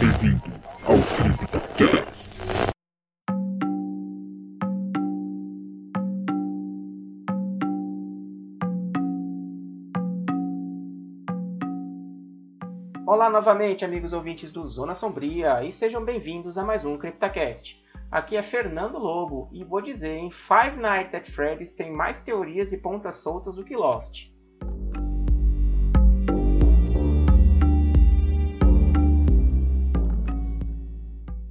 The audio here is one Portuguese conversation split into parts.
Bem-vindo ao CryptoCast. Olá novamente, amigos ouvintes do Zona Sombria, e sejam bem-vindos a mais um CryptoCast. Aqui é Fernando Lobo e vou dizer, em Five Nights at Freddy's tem mais teorias e pontas soltas do que Lost.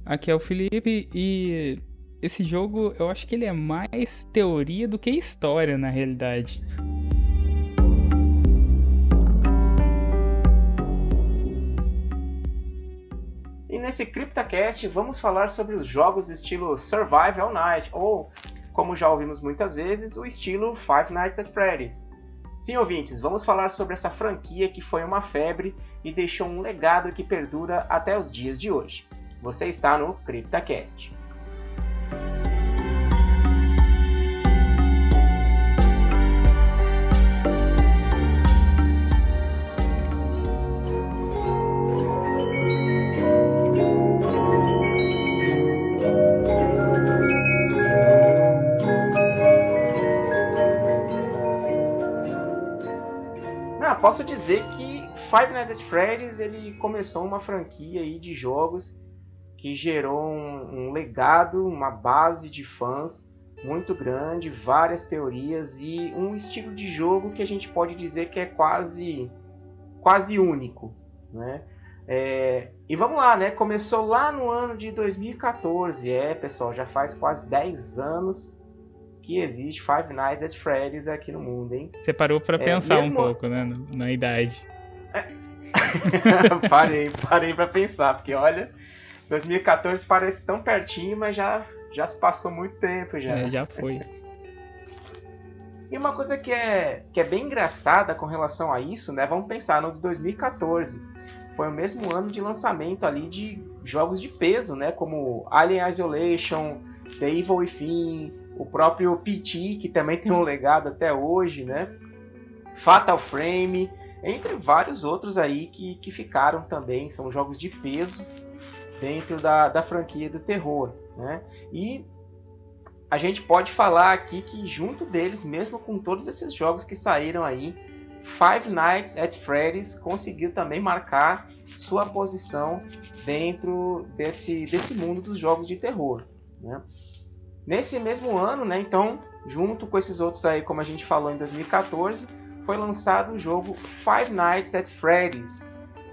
Aqui é o Felipe e esse jogo eu acho que ele é mais teoria do que história na realidade. E nesse CryptoCast vamos falar sobre os jogos estilo Survival Night ou, como já ouvimos muitas vezes, o estilo Five Nights at Freddy's. Sim, ouvintes, vamos falar sobre essa franquia que foi uma febre e deixou um legado que perdura até os dias de hoje. Você está no CryptoCast. Ah, posso dizer que Five Nights at Freddy's ele começou uma franquia aí de jogos que gerou um, um legado, uma base de fãs muito grande, várias teorias e um estilo de jogo que a gente pode dizer que é quase quase único, né? É, e vamos lá, né? Começou lá no ano de 2014, é, pessoal, já faz quase 10 anos que existe Five Nights at Freddy's aqui no mundo, hein? Você parou pra É, pensar mesmo- um pouco, né, na idade. parei, parei para pensar, porque olha, 2014 parece tão pertinho, mas já, já se passou muito tempo já. É, já foi. E uma coisa que é, que é bem engraçada com relação a isso, né? Vamos pensar no de 2014. Foi o mesmo ano de lançamento ali de jogos de peso, né? Como Alien Isolation, The Evil Within, o próprio PT, que também tem um legado até hoje, né? Fatal Frame, entre vários outros aí que, que ficaram também. São jogos de peso dentro da, da franquia do terror, né? E a gente pode falar aqui que junto deles, mesmo com todos esses jogos que saíram aí, Five Nights at Freddy's conseguiu também marcar sua posição dentro desse, desse mundo dos jogos de terror. Né? Nesse mesmo ano, né, então, junto com esses outros aí, como a gente falou em 2014, foi lançado o jogo Five Nights at Freddy's.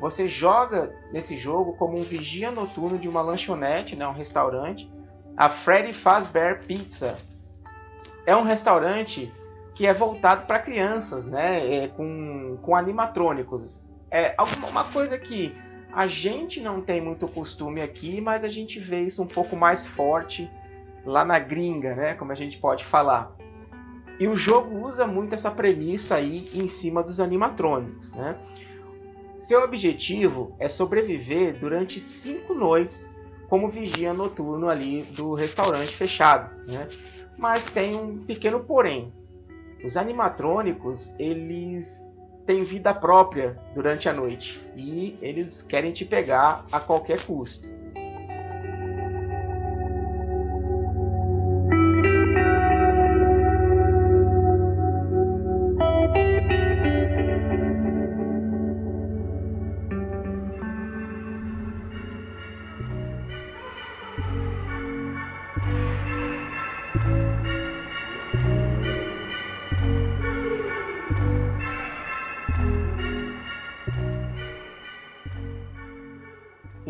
Você joga nesse jogo como um vigia noturno de uma lanchonete, né, um restaurante, a Freddy Fazbear Pizza. É um restaurante que é voltado para crianças, né? É, com, com animatrônicos. É alguma uma coisa que a gente não tem muito costume aqui, mas a gente vê isso um pouco mais forte lá na gringa, né? Como a gente pode falar. E o jogo usa muito essa premissa aí em cima dos animatrônicos, né? Seu objetivo é sobreviver durante cinco noites como vigia noturno ali do restaurante fechado, né? Mas tem um pequeno porém. Os animatrônicos, eles têm vida própria durante a noite e eles querem te pegar a qualquer custo.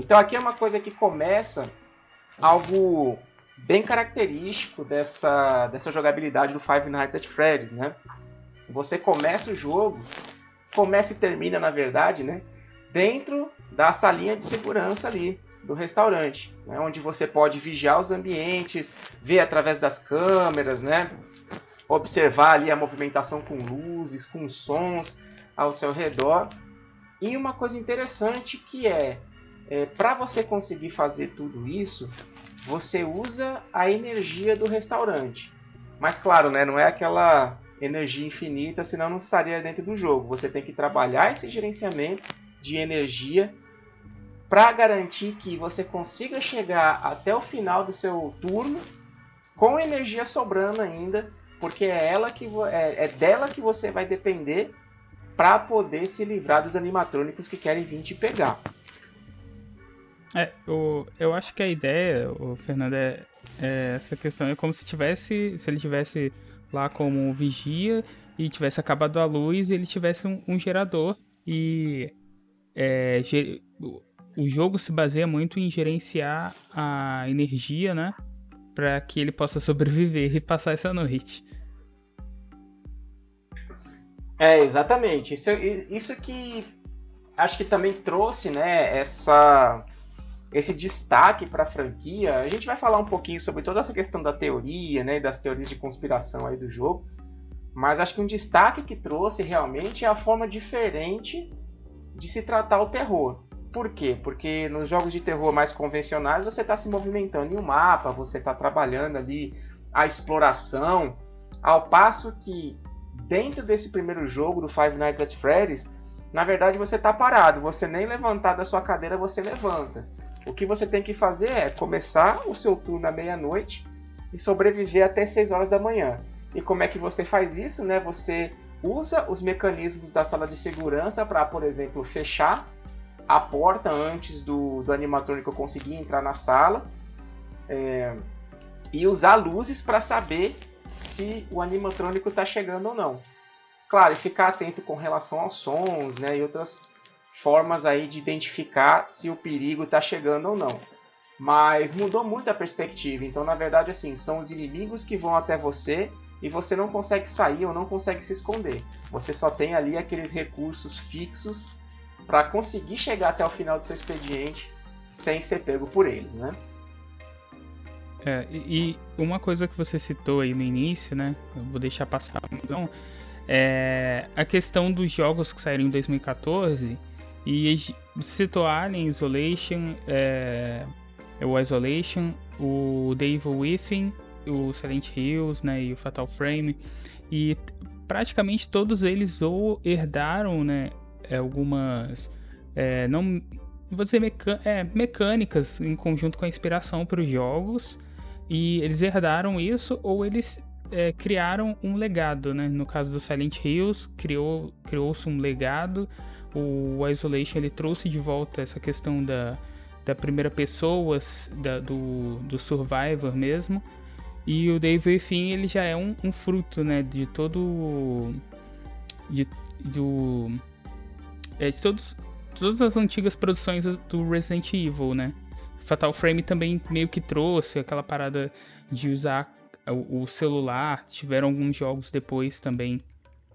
Então aqui é uma coisa que começa algo bem característico dessa, dessa jogabilidade do Five Nights at Freddy's, né? Você começa o jogo, começa e termina, na verdade, né? Dentro da salinha de segurança ali do restaurante, né? onde você pode vigiar os ambientes, ver através das câmeras, né? Observar ali a movimentação com luzes, com sons ao seu redor. E uma coisa interessante que é é, para você conseguir fazer tudo isso, você usa a energia do restaurante. Mas claro, né, não é aquela energia infinita, senão não estaria dentro do jogo. Você tem que trabalhar esse gerenciamento de energia para garantir que você consiga chegar até o final do seu turno com energia sobrando ainda, porque é ela que é, é dela que você vai depender para poder se livrar dos animatrônicos que querem vir te pegar. É, o, eu acho que a ideia, o Fernando, é, é, essa questão é como se tivesse, se ele tivesse lá como vigia e tivesse acabado a luz, ele tivesse um, um gerador e é, ger, o jogo se baseia muito em gerenciar a energia, né, para que ele possa sobreviver e passar essa noite. É, exatamente. Isso, isso que acho que também trouxe, né, essa esse destaque para a franquia. A gente vai falar um pouquinho sobre toda essa questão da teoria, né, das teorias de conspiração aí do jogo. Mas acho que um destaque que trouxe realmente é a forma diferente de se tratar o terror. Por quê? Porque nos jogos de terror mais convencionais você está se movimentando em um mapa, você está trabalhando ali a exploração, ao passo que dentro desse primeiro jogo do Five Nights at Freddy's, na verdade você está parado, você nem levantar da sua cadeira você levanta. O que você tem que fazer é começar o seu turno à meia-noite e sobreviver até 6 horas da manhã. E como é que você faz isso? Né? Você usa os mecanismos da sala de segurança para, por exemplo, fechar a porta antes do, do animatrônico conseguir entrar na sala é, e usar luzes para saber se o animatrônico está chegando ou não. Claro, e ficar atento com relação aos sons né, e outras formas aí de identificar se o perigo está chegando ou não. Mas mudou muito a perspectiva. Então, na verdade, assim, são os inimigos que vão até você e você não consegue sair ou não consegue se esconder. Você só tem ali aqueles recursos fixos para conseguir chegar até o final do seu expediente sem ser pego por eles, né? É, e uma coisa que você citou aí no início, né? Eu vou deixar passar então, é a questão dos jogos que saíram em 2014 e citou Alien, Isolation, é, o Isolation, o Evil Within, o Silent Hills, né, e o Fatal Frame. E praticamente todos eles ou herdaram, né, algumas é, não vou dizer é, mecânicas em conjunto com a inspiração para os jogos e eles herdaram isso ou eles é, criaram um legado, né? No caso do Silent Hills, criou criou-se um legado o Isolation ele trouxe de volta essa questão da, da primeira pessoa, da, do, do Survivor mesmo. E o Dave Fim ele já é um, um, fruto, né, de todo de, do é, de todos todas as antigas produções do Resident Evil, né? Fatal Frame também meio que trouxe aquela parada de usar o, o celular. Tiveram alguns jogos depois também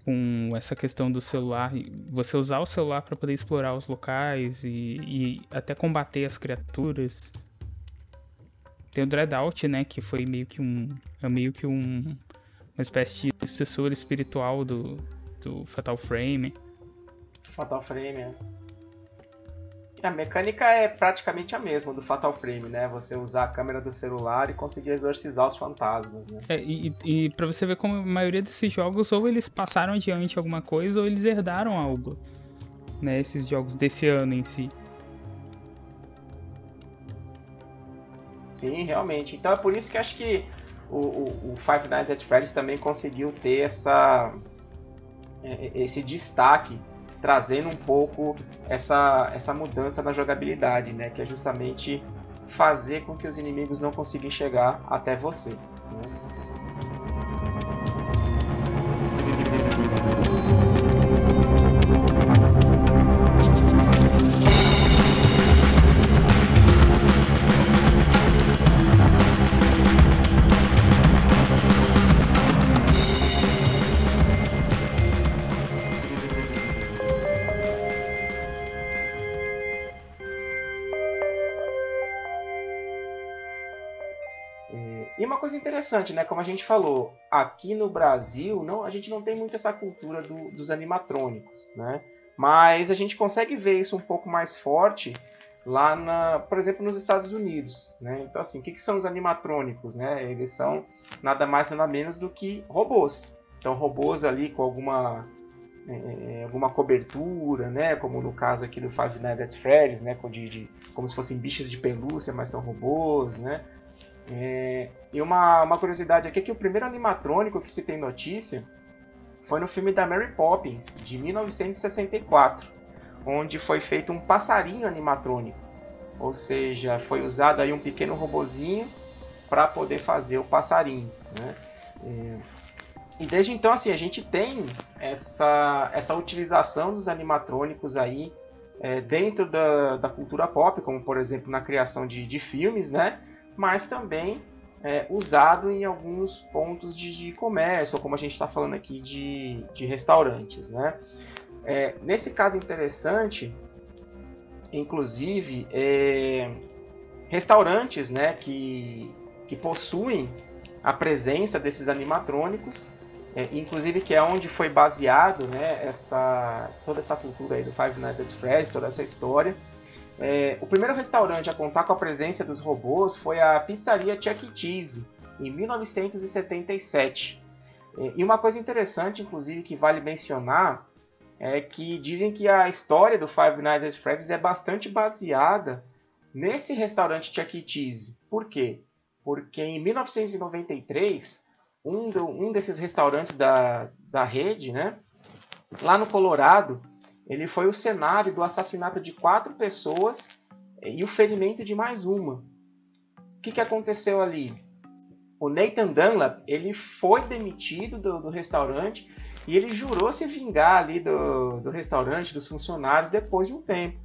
com essa questão do celular, você usar o celular para poder explorar os locais e, e, até combater as criaturas. Tem o Dreadout, né, que foi meio que um, é meio que um, uma espécie de sucessor espiritual do, do Fatal Frame. Fatal Frame, é. A mecânica é praticamente a mesma do Fatal Frame, né? Você usar a câmera do celular e conseguir exorcizar os fantasmas, né? É, e, e pra você ver como a maioria desses jogos, ou eles passaram adiante alguma coisa, ou eles herdaram algo. Né? Esses jogos desse ano em si. Sim, realmente. Então é por isso que acho que o, o, o Five Nights at Freddy's também conseguiu ter essa, é, esse destaque trazendo um pouco essa, essa mudança na jogabilidade, né? Que é justamente fazer com que os inimigos não consigam chegar até você. Né? Interessante, né? Como a gente falou, aqui no Brasil, não, a gente não tem muito essa cultura do, dos animatrônicos, né? Mas a gente consegue ver isso um pouco mais forte lá, na, por exemplo, nos Estados Unidos, né? Então, assim, o que, que são os animatrônicos, né? Eles são nada mais nada menos do que robôs. Então, robôs ali com alguma é, alguma cobertura, né? Como no caso aqui do Five Nights at Freddy's, né? De, de, como se fossem bichos de pelúcia, mas são robôs, né? É, e uma, uma curiosidade aqui é que o primeiro animatrônico que se tem notícia foi no filme da Mary Poppins, de 1964, onde foi feito um passarinho animatrônico. Ou seja, foi usado aí um pequeno robozinho para poder fazer o passarinho. Né? É, e desde então, assim, a gente tem essa, essa utilização dos animatrônicos aí é, dentro da, da cultura pop, como por exemplo na criação de, de filmes, né? Mas também é, usado em alguns pontos de, de comércio, ou como a gente está falando aqui de, de restaurantes, né? É, nesse caso interessante, inclusive, é, restaurantes, né, que, que possuem a presença desses animatrônicos é, inclusive que é onde foi baseado né, essa, toda essa cultura aí do Five Nights at Freddy's, toda essa história. É, o primeiro restaurante a contar com a presença dos robôs foi a pizzaria Chuck E. Cheese, em 1977. É, e uma coisa interessante, inclusive, que vale mencionar, é que dizem que a história do Five Nights at Freddy's é bastante baseada nesse restaurante Chuck E. Cheese. Por quê? Porque em 1993 um, do, um desses restaurantes da, da rede, né? Lá no Colorado, ele foi o cenário do assassinato de quatro pessoas e o ferimento de mais uma. O que, que aconteceu ali? O Nathan Dunlap ele foi demitido do, do restaurante e ele jurou se vingar ali do, do restaurante, dos funcionários, depois de um tempo.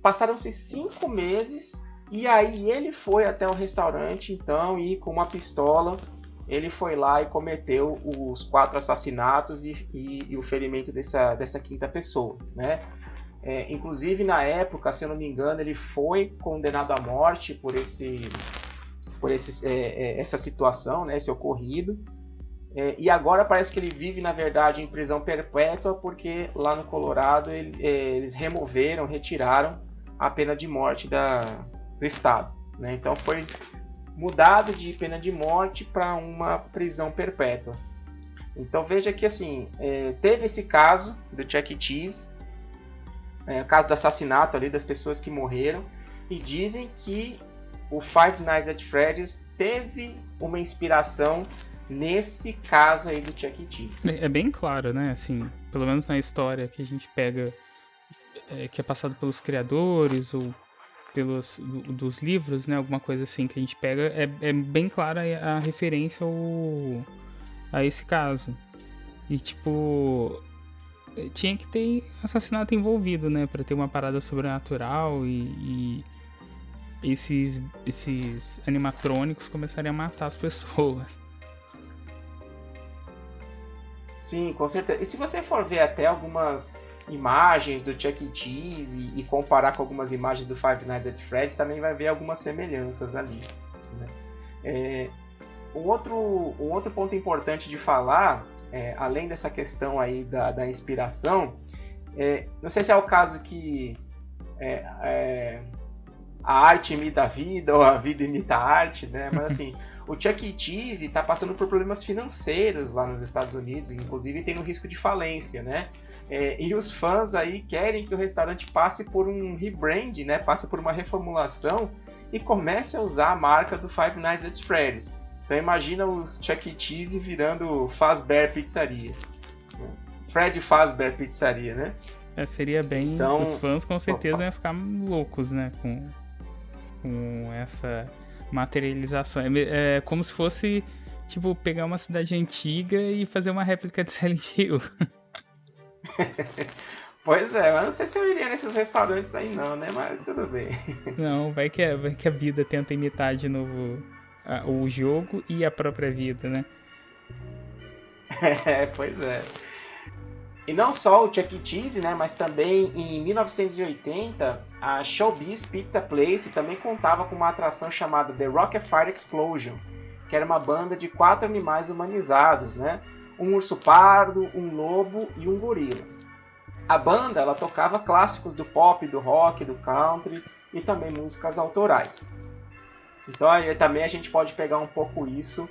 Passaram-se cinco meses e aí ele foi até o restaurante então e com uma pistola ele foi lá e cometeu os quatro assassinatos e, e, e o ferimento dessa, dessa quinta pessoa, né? É, inclusive na época, se eu não me engano, ele foi condenado à morte por esse, por esse, é, é, essa situação, né, esse ocorrido. É, e agora parece que ele vive, na verdade, em prisão perpétua, porque lá no Colorado ele, é, eles removeram, retiraram a pena de morte da, do estado. Né? Então foi mudado de pena de morte para uma prisão perpétua. Então veja que assim é, teve esse caso do Chuck. Cheese, é, o caso do assassinato ali das pessoas que morreram e dizem que o Five Nights at Freddy's teve uma inspiração nesse caso aí do Chuck. Cheese. É, é bem claro, né? Assim, pelo menos na história que a gente pega, é, que é passado pelos criadores ou pelos dos livros, né? Alguma coisa assim que a gente pega, é, é bem clara a referência ao, a esse caso. E tipo, tinha que ter assassinato envolvido, né? Pra ter uma parada sobrenatural e, e esses, esses animatrônicos começarem a matar as pessoas. Sim, com certeza. E se você for ver até algumas imagens do Chuck E. Cheese e, e, comparar com algumas imagens do Five Nights at Freddy's, também vai ver algumas semelhanças ali. Né? É, um, outro, um outro ponto importante de falar, é, além dessa questão aí da, da inspiração, é, não sei se é o caso que é, é, a arte imita a vida ou a vida imita a arte, né? Mas assim, o Chuck E. Cheese está passando por problemas financeiros lá nos Estados Unidos, inclusive tem um risco de falência, né? É, e os fãs aí querem que o restaurante passe por um rebrand, né? Passe por uma reformulação e comece a usar a marca do Five Nights at Freddy's. Então imagina os Chuck E. Cheese virando Fazbear Pizzaria. Fred Fazbear Pizzaria, né? É, seria bem. Então, os fãs com certeza opa. iam ficar loucos, né? Com, com essa materialização. É, é como se fosse, tipo, pegar uma cidade antiga e fazer uma réplica de Silent Hill. pois é, mas não sei se eu iria nesses restaurantes aí não, né? Mas tudo bem. Não, vai que a, vai que a vida tenta imitar de novo a, o jogo e a própria vida, né? É, pois é. E não só o Chuck E. Cheese, né, mas também em 1980 a Showbiz Pizza Place também contava com uma atração chamada The Rocket-Fire Explosion, que era uma banda de quatro animais humanizados, né, um urso pardo, um lobo e um gorila. A banda ela tocava clássicos do pop, do rock, do country e também músicas autorais. Então aí, também a gente pode pegar um pouco isso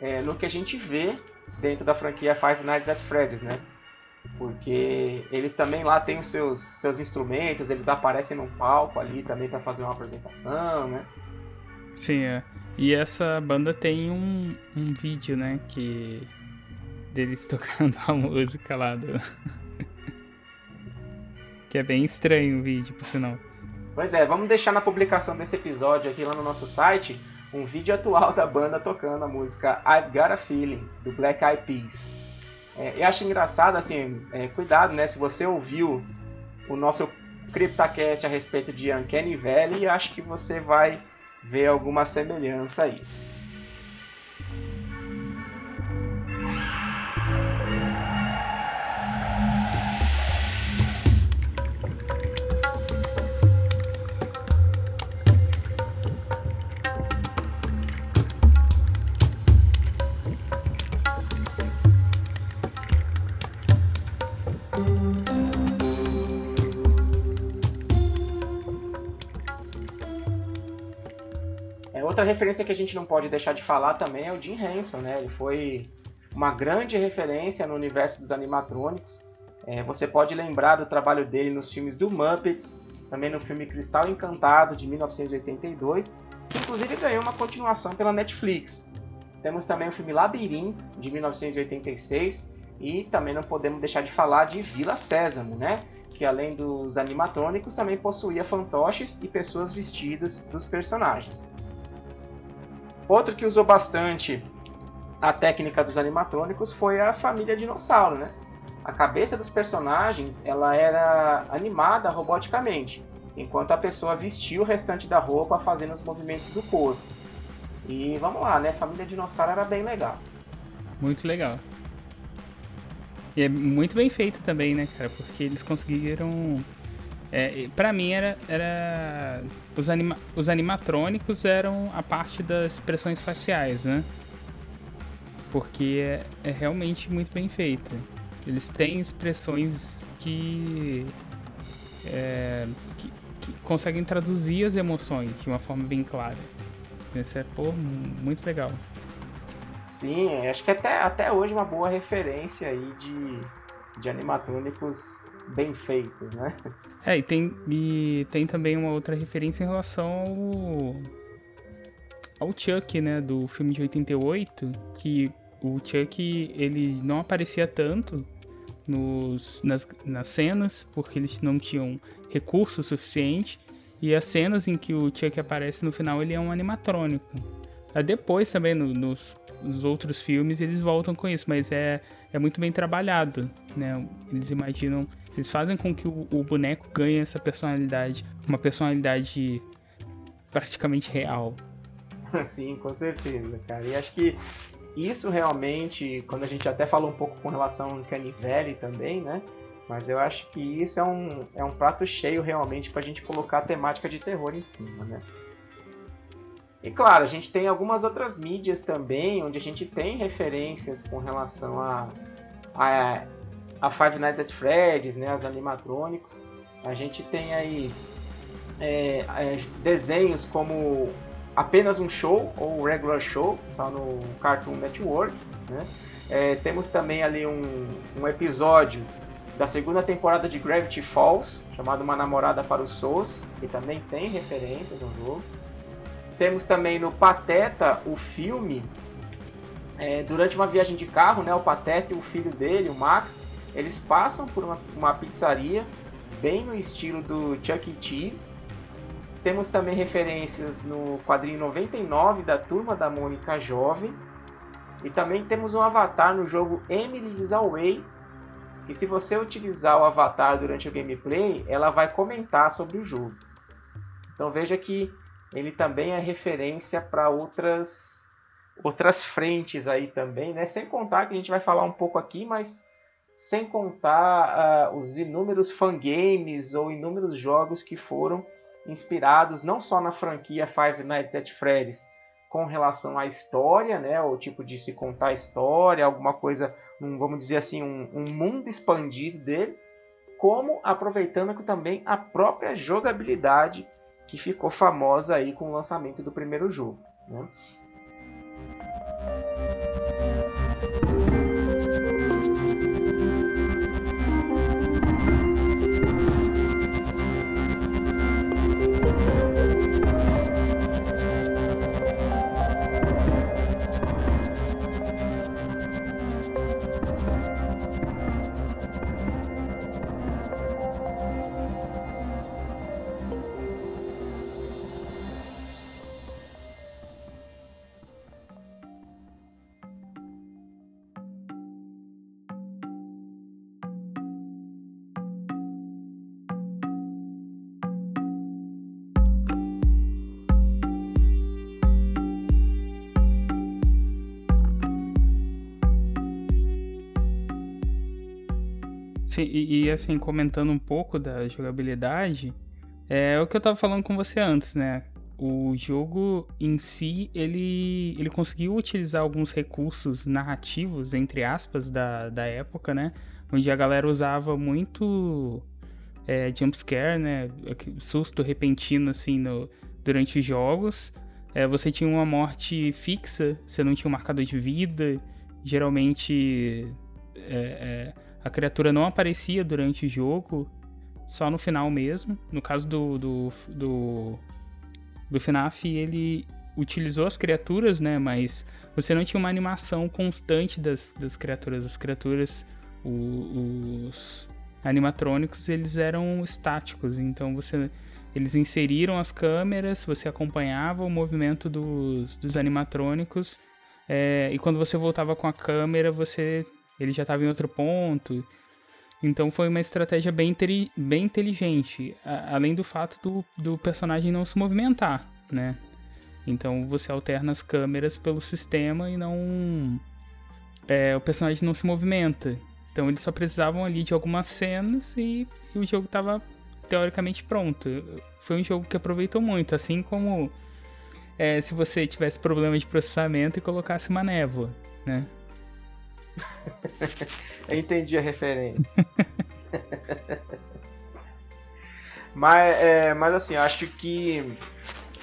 é, no que a gente vê dentro da franquia Five Nights at Freddy's, né? Porque eles também lá têm os seus, seus instrumentos, eles aparecem no palco ali também para fazer uma apresentação, né? Sim, é. E essa banda tem um, um vídeo, né? Que. Deles tocando a música lá do. que é bem estranho o vídeo, por sinal. Pois é, vamos deixar na publicação desse episódio aqui lá no nosso site um vídeo atual da banda tocando a música I've Got a Feeling, do Black Eyed Peas. É, eu acho engraçado, assim, é, cuidado, né? Se você ouviu o nosso CryptaCast a respeito de Uncanny Valley, acho que você vai ver alguma semelhança aí. Referência que a gente não pode deixar de falar também é o Jim Henson, né? Ele foi uma grande referência no universo dos animatrônicos. É, você pode lembrar do trabalho dele nos filmes do Muppets, também no filme Cristal Encantado de 1982, que inclusive ganhou uma continuação pela Netflix. Temos também o filme Labirinto de 1986 e também não podemos deixar de falar de Vila Sésamo, né? Que além dos animatrônicos também possuía fantoches e pessoas vestidas dos personagens. Outro que usou bastante a técnica dos animatrônicos foi a família dinossauro, né? A cabeça dos personagens ela era animada roboticamente, enquanto a pessoa vestia o restante da roupa fazendo os movimentos do corpo. E vamos lá, né? Família dinossauro era bem legal. Muito legal. E é muito bem feito também, né, cara? Porque eles conseguiram é, para mim era, era os, anima, os animatrônicos eram a parte das expressões faciais, né? Porque é, é realmente muito bem feito. Eles têm expressões que, é, que, que, conseguem traduzir as emoções de uma forma bem clara. Isso é pô, muito legal. Sim, acho que até, até hoje é uma boa referência aí de, de animatrônicos bem feitos, né? É, e tem, e tem também uma outra referência em relação ao, ao Chuck, né, do filme de 88, que o Chuck, ele não aparecia tanto nos, nas, nas cenas, porque eles não tinham recurso suficiente, e as cenas em que o Chuck aparece no final, ele é um animatrônico. Depois também, no, nos, nos outros filmes, eles voltam com isso, mas é, é muito bem trabalhado, né? Eles imaginam eles fazem com que o, o boneco ganhe essa personalidade, uma personalidade praticamente real. Sim, com certeza, cara. E acho que isso realmente, quando a gente até falou um pouco com relação ao Canivelle também, né? Mas eu acho que isso é um, é um prato cheio realmente para a gente colocar a temática de terror em cima, né? E claro, a gente tem algumas outras mídias também, onde a gente tem referências com relação a, a a Five Nights at Freddy's, né, as animatrônicos. A gente tem aí é, é, desenhos como apenas um show ou regular show, só no Cartoon Network. Né? É, temos também ali um, um, episódio da segunda temporada de Gravity Falls, chamado Uma Namorada para os Souls, que também tem referências ao jogo. Temos também no Pateta o filme, é, durante uma viagem de carro, né, o Pateta e o filho dele, o Max, eles passam por uma, uma pizzaria bem no estilo do Chuck E. Cheese. Temos também referências no quadrinho 99 da Turma da Mônica Jovem. E também temos um avatar no jogo Emily is Away. E se você utilizar o avatar durante o gameplay, ela vai comentar sobre o jogo. Então veja que ele também é referência para outras outras frentes aí também, né? Sem contar que a gente vai falar um pouco aqui, mas sem contar uh, os inúmeros fangames ou inúmeros jogos que foram inspirados não só na franquia Five Nights at Freddy's com relação à história, né, o tipo de se contar história, alguma coisa, um, vamos dizer assim, um, um mundo expandido dele, como aproveitando também a própria jogabilidade que ficou famosa aí com o lançamento do primeiro jogo. Né? Sim, e, e, assim, comentando um pouco da jogabilidade, é o que eu tava falando com você antes, né? O jogo em si, ele, ele conseguiu utilizar alguns recursos narrativos, entre aspas, da, da época, né? Onde a galera usava muito é, jumpscare, né? Susto repentino, assim, no, durante os jogos. É, você tinha uma morte fixa, você não tinha um marcador de vida. Geralmente é, é, a criatura não aparecia durante o jogo, só no final mesmo. No caso do, do, do, do FNAF, ele utilizou as criaturas, né? Mas você não tinha uma animação constante das, das criaturas. As criaturas, o, os animatrônicos, eles eram estáticos. Então você eles inseriram as câmeras, você acompanhava o movimento dos, dos animatrônicos, é, e quando você voltava com a câmera, você ele já estava em outro ponto. Então foi uma estratégia bem, bem inteligente, além do fato do, do personagem não se movimentar, né? Então você alterna as câmeras pelo sistema e não. É, o personagem não se movimenta. Então eles só precisavam ali de algumas cenas e, e o jogo estava teoricamente pronto. Foi um jogo que aproveitou muito, assim como é, se você tivesse problema de processamento e colocasse uma névoa, né? Eu entendi a referência. mas, é, mas assim, acho que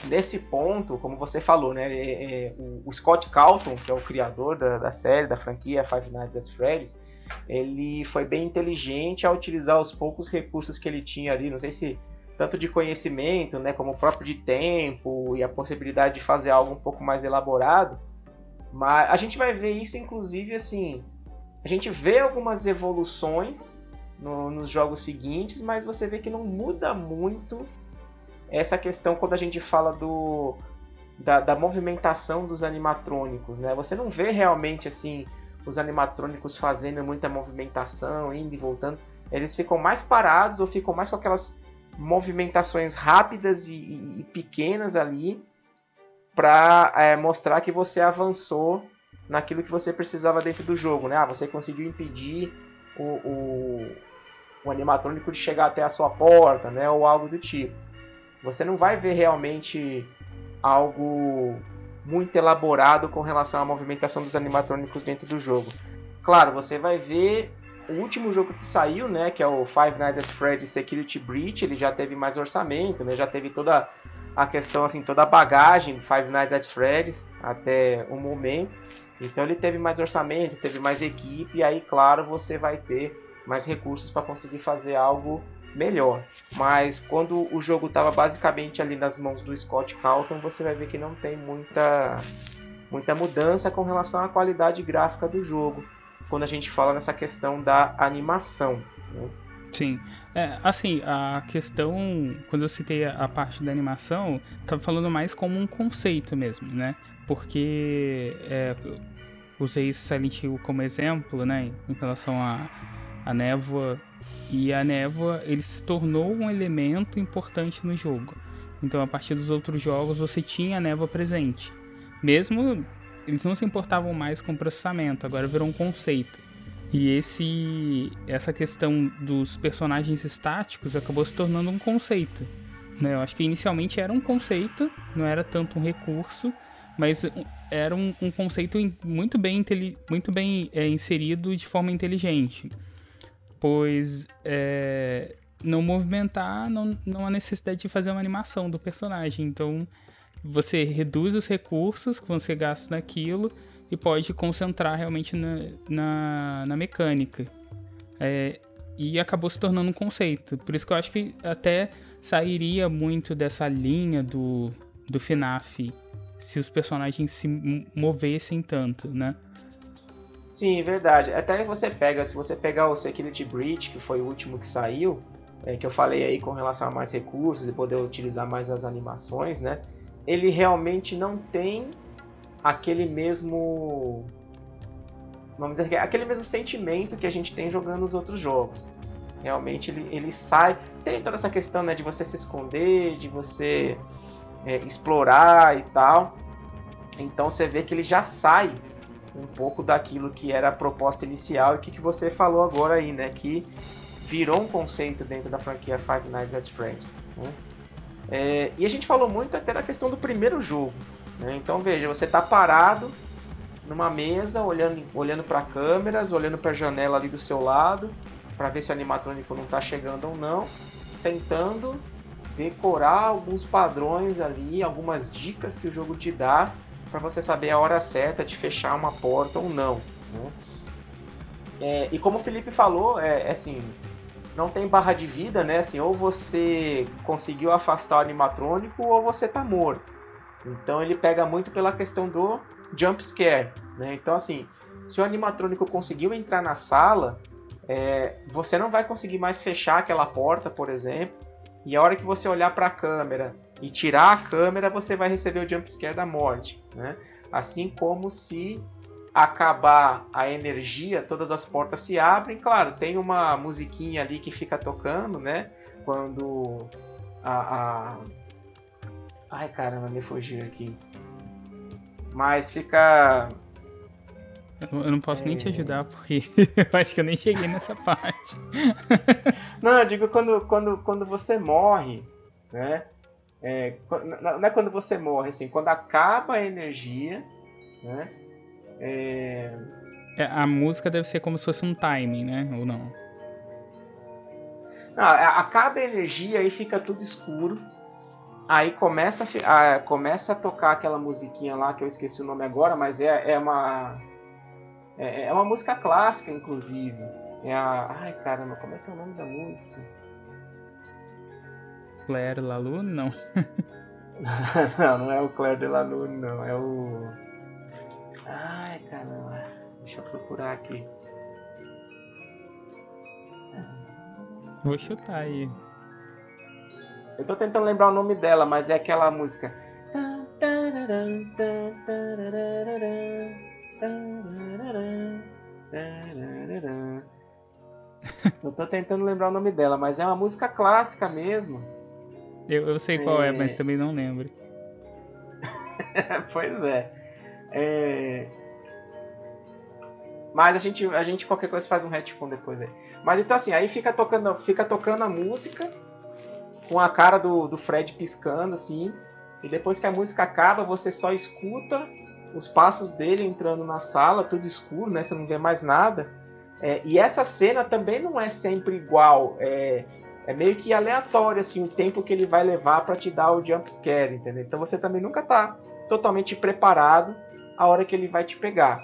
nesse ponto, como você falou, né, é, é, o, o, Scott Calton, que é o criador da, da série, da franquia Five Nights at Freddy's, ele foi bem inteligente ao utilizar os poucos recursos que ele tinha ali, não sei se tanto de conhecimento, né, como próprio de tempo e a possibilidade de fazer algo um pouco mais elaborado. Mas a gente vai ver isso, inclusive, assim, a gente vê algumas evoluções no, nos jogos seguintes, mas você vê que não muda muito essa questão quando a gente fala do da, da movimentação dos animatrônicos, né? Você não vê realmente assim os animatrônicos fazendo muita movimentação, indo e voltando. Eles ficam mais parados ou ficam mais com aquelas movimentações rápidas e, e, e pequenas ali para é, mostrar que você avançou naquilo que você precisava dentro do jogo, né? Ah, você conseguiu impedir o, o, o animatrônico de chegar até a sua porta, né? Ou algo do tipo. Você não vai ver realmente algo muito elaborado com relação à movimentação dos animatrônicos dentro do jogo. Claro, você vai ver o último jogo que saiu, né, que é o Five Nights at Freddy's Security Breach, ele já teve mais orçamento, né, já teve toda a questão, assim, toda a bagagem Five Nights at Freddy's até o momento. Então ele teve mais orçamento, teve mais equipe, e aí, claro, você vai ter mais recursos para conseguir fazer algo melhor. Mas quando o jogo estava basicamente ali nas mãos do Scott Calton, você vai ver que não tem muita, muita mudança com relação à qualidade gráfica do jogo, quando a gente fala nessa questão da animação. Né? Sim. É, assim, a questão, quando eu citei a, parte da animação, estava falando mais como um conceito mesmo, né? Porque é, usei Silent Hill como exemplo, né? Em relação a a névoa. E a névoa ele se tornou um elemento importante no jogo. Então, a partir dos outros jogos, você tinha a névoa presente. Mesmo eles não se importavam mais com o processamento, agora virou um conceito. E esse essa questão dos personagens estáticos acabou se tornando um conceito. Né? Eu acho que inicialmente era um conceito, não era tanto um recurso, mas era um, um conceito muito bem, muito bem é, inserido de forma inteligente pois é, não movimentar não, não há necessidade de fazer uma animação do personagem. Então você reduz os recursos que você gasta naquilo e pode concentrar realmente na, na, na mecânica. É, e acabou se tornando um conceito. Por isso que eu acho que até sairia muito dessa linha do, do FNAF se os personagens se movessem tanto, né? Sim, verdade. Até você pega, se você pegar o Security Breach, que foi o último que saiu, é, que eu falei aí com relação a mais recursos e poder utilizar mais as animações, né? Ele realmente não tem aquele mesmo vamos dizer aquele mesmo sentimento que a gente tem jogando os outros jogos. Realmente ele, ele sai. Tem toda essa questão né, de você se esconder, de você é, explorar e tal. Então você vê que ele já sai um pouco daquilo que era a proposta inicial e que, que você falou agora aí, né? Que virou um conceito dentro da franquia Five Nights at Freddy's. Né? É, e a gente falou muito até da questão do primeiro jogo. Né? Então veja, você está parado numa mesa, olhando, olhando para câmeras, olhando para a janela ali do seu lado, para ver se o animatrônico não está chegando ou não, tentando decorar alguns padrões ali, algumas dicas que o jogo te dá para você saber a hora certa de fechar uma porta ou não. Né? É, e como o Felipe falou, é, é, assim, não tem barra de vida, né? Assim, ou você conseguiu afastar o animatrônico ou você tá morto. Então ele pega muito pela questão do jump scare, né? Então assim, se o animatrônico conseguiu entrar na sala, é, você não vai conseguir mais fechar aquela porta, por exemplo. E a hora que você olhar para a câmera e tirar a câmera, você vai receber o jump scare da morte, né? Assim como se acabar a energia, todas as portas se abrem. Claro, tem uma musiquinha ali que fica tocando, né? Quando a, a... Ai caramba, me fugiu aqui. Mas fica eu não posso é... nem te ajudar porque eu acho que eu nem cheguei nessa parte. não, eu digo quando, quando, quando você morre, né? É, não é quando você morre, assim, quando acaba a energia, né? É... É, a música deve ser como se fosse um timing, né? Ou não? não acaba a energia e fica tudo escuro. Aí começa a, começa a tocar aquela musiquinha lá que eu esqueci o nome agora, mas é, é uma é, é uma música clássica, inclusive. É a. Ai caramba, como é que é o nome da música? Claire Lalune? Não. não, não é o Claire de Lalune, não. É o. Ai caramba. Deixa eu procurar aqui. Vou chutar aí. Eu tô tentando lembrar o nome dela, mas é aquela música. Eu tô tentando lembrar o nome dela, mas é uma música clássica mesmo. Eu, eu sei qual é... é, mas também não lembro. pois é. é. Mas a gente, a gente qualquer coisa faz um retcon depois aí. Mas então assim, aí fica tocando, fica tocando a música com a cara do, do Fred piscando assim. E depois que a música acaba, você só escuta os passos dele entrando na sala, tudo escuro, né? Você não vê mais nada. É, e essa cena também não é sempre igual. É, é meio que aleatório, assim, o tempo que ele vai levar para te dar o jump scare, entendeu? Então você também nunca tá totalmente preparado a hora que ele vai te pegar.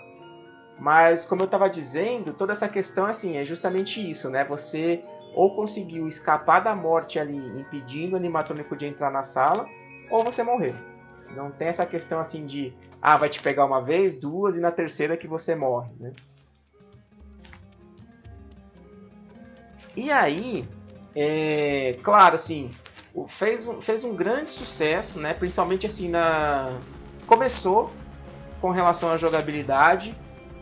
Mas, como eu estava dizendo, toda essa questão, assim, é justamente isso, né? Você ou conseguiu escapar da morte ali, impedindo o animatrônico de entrar na sala, ou você morreu. Não tem essa questão, assim, de ah, vai te pegar uma vez, duas e na terceira que você morre, né? E aí, é, claro, assim, fez um, fez um grande sucesso, né? Principalmente assim na começou com relação à jogabilidade,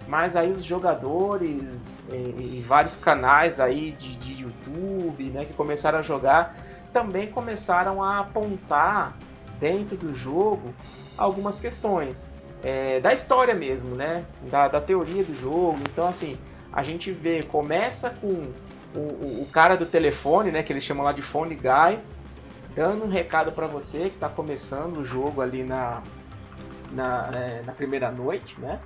mas aí os jogadores e, e vários canais aí de, de YouTube, né, que começaram a jogar, também começaram a apontar dentro do jogo algumas questões é, da história mesmo, né? Da, da, teoria do jogo. Então, assim, a gente vê, começa com o, o, o, cara do telefone, né? Que eles chamam lá de phone guy, dando um recado para você que está começando o jogo ali na, na, é, na primeira noite, né?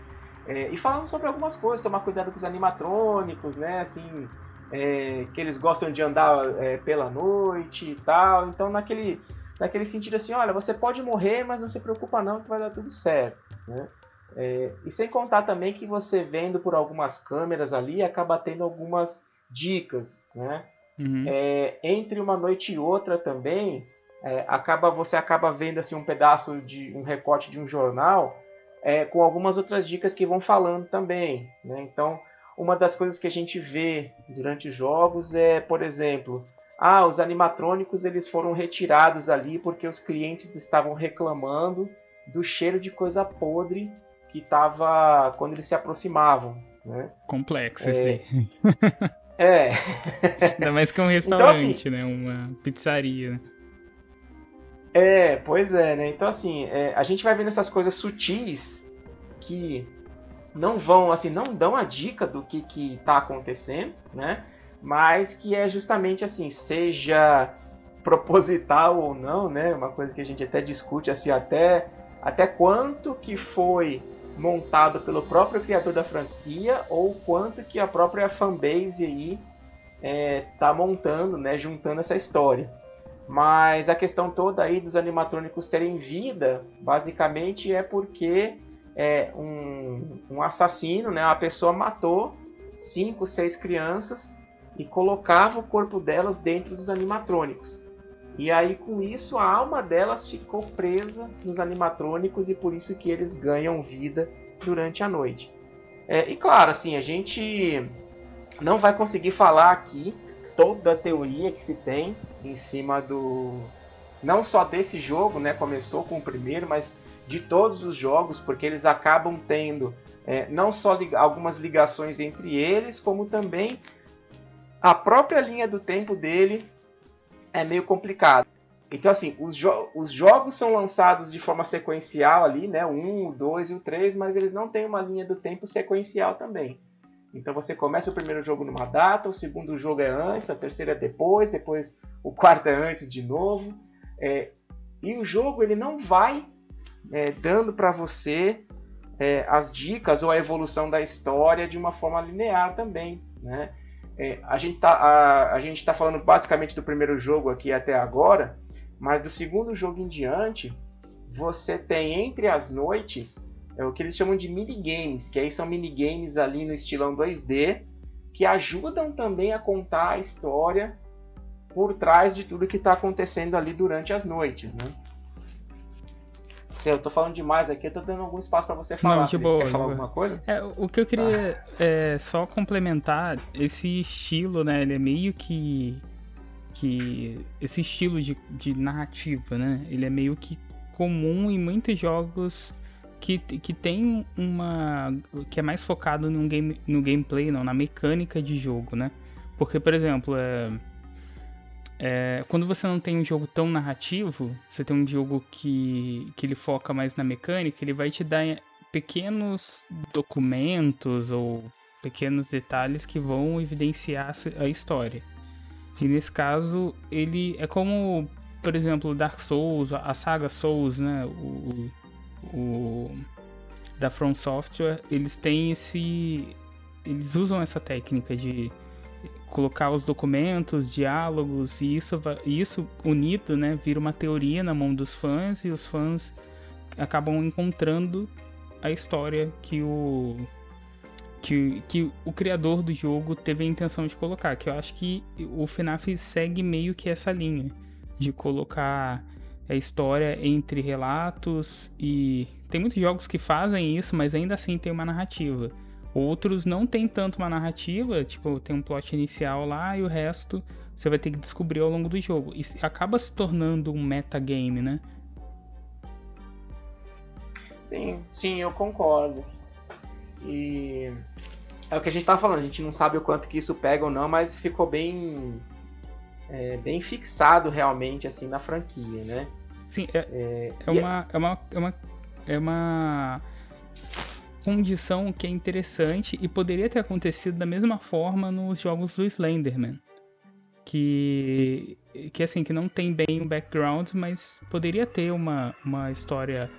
É, e falando sobre algumas coisas, tomar cuidado com os animatrônicos, né? Assim, é, que eles gostam de andar é, pela noite e tal. Então, naquele naquele sentido assim, olha, você pode morrer, mas não se preocupa não que vai dar tudo certo, né? É, e sem contar também que você vendo por algumas câmeras ali acaba tendo algumas dicas, né? Uhum. É, entre uma noite e outra também é, acaba você acaba vendo assim um pedaço de um recorte de um jornal é, com algumas outras dicas que vão falando também, né? Então uma das coisas que a gente vê durante os jogos é, por exemplo, ah, os animatrônicos eles foram retirados ali porque os clientes estavam reclamando do cheiro de coisa podre que estava quando eles se aproximavam. Né? Complexo é... esse aí. É. Ainda mais que é um restaurante, então, assim, né? Uma pizzaria. É, pois é, né? Então, assim, é, a gente vai vendo essas coisas sutis que não vão, assim, não dão a dica do que, que tá acontecendo, né? mas que é justamente assim, seja proposital ou não, né? Uma coisa que a gente até discute assim, até até quanto que foi montado pelo próprio criador da franquia ou quanto que a própria fanbase aí é, tá montando, né, juntando essa história. Mas a questão toda aí dos animatrônicos terem vida, basicamente é porque é, um, um assassino, né, uma pessoa matou cinco, seis crianças e colocava o corpo delas dentro dos animatrônicos. E aí com isso a alma delas ficou presa nos animatrônicos e por isso que eles ganham vida durante a noite. É, e claro, assim, a gente não vai conseguir falar aqui toda a teoria que se tem em cima do não só desse jogo, né? Começou com o primeiro, mas de todos os jogos, porque eles acabam tendo é, não só li algumas ligações entre eles, como também a própria linha do tempo dele é meio complicado. Então, assim, os, jo os, jogos são lançados de forma sequencial ali, né? O 1, o 2 e o 3, mas eles não têm uma linha do tempo sequencial também. Então você começa o primeiro jogo numa data, o segundo jogo é antes, a terceira é depois, depois o quarto é antes de novo. É, e o jogo ele não vai é, dando para você é, as dicas ou a evolução da história de uma forma linear também, né? É, a gente tá, a, a gente está falando basicamente do primeiro jogo aqui até agora, mas do segundo jogo em diante, você tem entre as noites é o que eles chamam de minigames, que aí são minigames ali no estilão 2D, que ajudam também a contar a história por trás de tudo que está acontecendo ali durante as noites, né? Se eu tô falando demais aqui, eu tô dando algum espaço para você falar. Não, de boa, Quer falar boa. alguma coisa? É, o que eu queria ah. é só complementar, esse estilo, né, ele é meio que que esse estilo de, de narrativa, né, ele é meio que comum em muitos jogos que, que tem uma. que é mais focado no, game, no gameplay, não, na mecânica de jogo, né? Porque, por exemplo, é, é, quando você não tem um jogo tão narrativo, você tem um jogo que, que ele foca mais na mecânica, ele vai te dar pequenos documentos ou pequenos detalhes que vão evidenciar a história. E nesse caso, ele é como, por exemplo, Dark Souls, a saga Souls, né? O, o da From Software, eles têm esse eles usam essa técnica de colocar os documentos, diálogos e isso isso unido, né, vira uma teoria na mão dos fãs e os fãs acabam encontrando a história que o que, que o criador do jogo teve a intenção de colocar, que eu acho que o FNAF segue meio que essa linha de colocar a história entre relatos e tem muitos jogos que fazem isso, mas ainda assim tem uma narrativa. Outros não tem tanto uma narrativa, tipo, tem um plot inicial lá e o resto você vai ter que descobrir ao longo do jogo. E acaba se tornando um metagame, né? Sim, sim, eu concordo. E é o que a gente tá falando, a gente não sabe o quanto que isso pega ou não, mas ficou bem é, bem fixado realmente assim na franquia, né? Sim, é, é, é, uma, é, uma, é, uma, é uma condição que é interessante e poderia ter acontecido da mesma forma nos jogos do Slenderman. Que, que assim, que não tem bem o background, mas poderia ter uma, uma história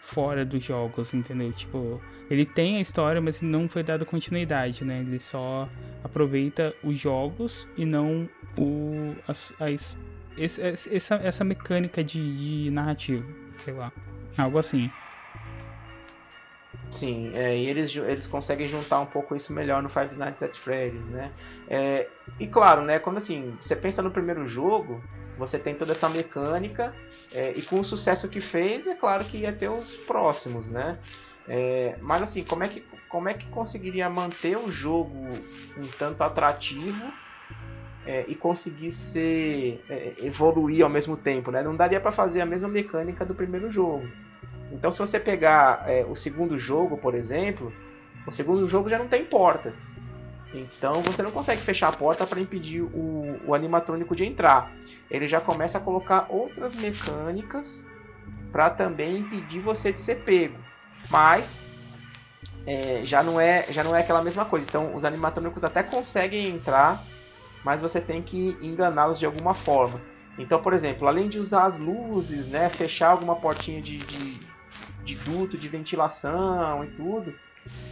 fora dos jogos, entendeu? Tipo, ele tem a história, mas não foi dado continuidade, né? Ele só aproveita os jogos e não o, as, as esse, essa, essa mecânica de, de narrativa, sei lá. Algo assim. Sim, é, e eles, eles conseguem juntar um pouco isso melhor no Five Nights at Freddy's, né? É, e claro, né, quando assim, você pensa no primeiro jogo, você tem toda essa mecânica, é, e com o sucesso que fez, é claro que ia ter os próximos, né? É, mas assim, como é, que, como é que conseguiria manter o jogo um tanto atrativo é, e conseguir ser é, evoluir ao mesmo tempo, né? Não daria para fazer a mesma mecânica do primeiro jogo. Então, se você pegar é, o segundo jogo, por exemplo, o segundo jogo já não tem porta. Então, você não consegue fechar a porta para impedir o, o animatrônico de entrar. Ele já começa a colocar outras mecânicas para também impedir você de ser pego. Mas é, já não é já não é aquela mesma coisa. Então, os animatrônicos até conseguem entrar mas você tem que enganá-los de alguma forma. Então, por exemplo, além de usar as luzes, né, fechar alguma portinha de, de, de duto de ventilação e tudo,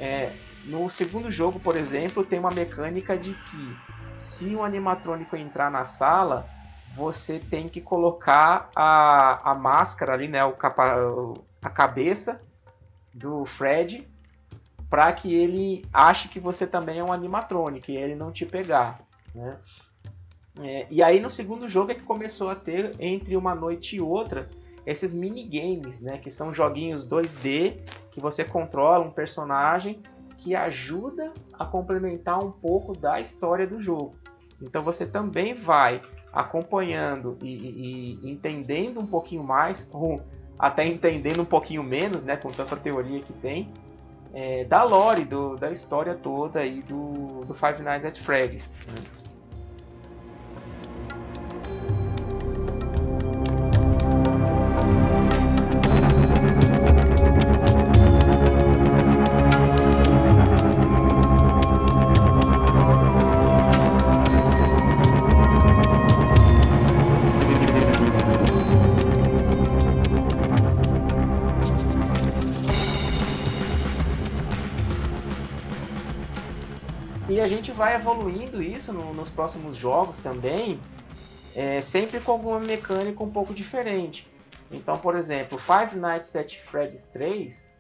é, no segundo jogo, por exemplo, tem uma mecânica de que se um animatrônico entrar na sala, você tem que colocar a, a máscara ali, né, o capa, a cabeça do Fred para que ele ache que você também é um animatrônico e ele não te pegar, né? É, e aí no segundo jogo é que começou a ter entre uma noite e outra esses minigames, né? Que são joguinhos 2D que você controla um personagem que ajuda a complementar um pouco da história do jogo. Então você também vai acompanhando e, e, entendendo um pouquinho mais, ou até entendendo um pouquinho menos, né? Com tanta teoria que tem, é, da lore, do, da história toda aí do, do Five Nights at Freddy's. Né? Gente vai evoluindo isso no, nos próximos jogos também, é, sempre com alguma mecânica um pouco diferente. Então, por exemplo, Five Nights at Freddy's 3,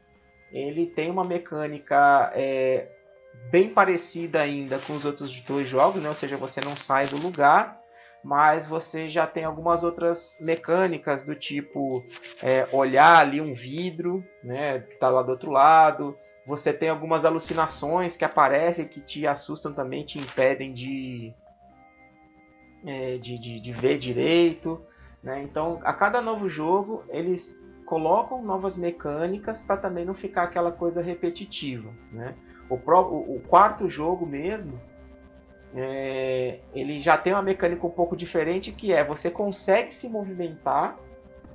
ele tem uma mecânica é, bem parecida ainda com os outros dois jogos, né? ou seja, você não sai do lugar, mas você já tem algumas outras mecânicas do tipo é, olhar ali um vidro né, que está lá do outro lado, você tem algumas alucinações que aparecem que te assustam também, te impedem de, é, de, de, de, ver direito. Né? Então, a cada novo jogo, eles colocam novas mecânicas para também não ficar aquela coisa repetitiva. Né? O, pro, o, o quarto jogo mesmo, é, ele já tem uma mecânica um pouco diferente que é você consegue se movimentar,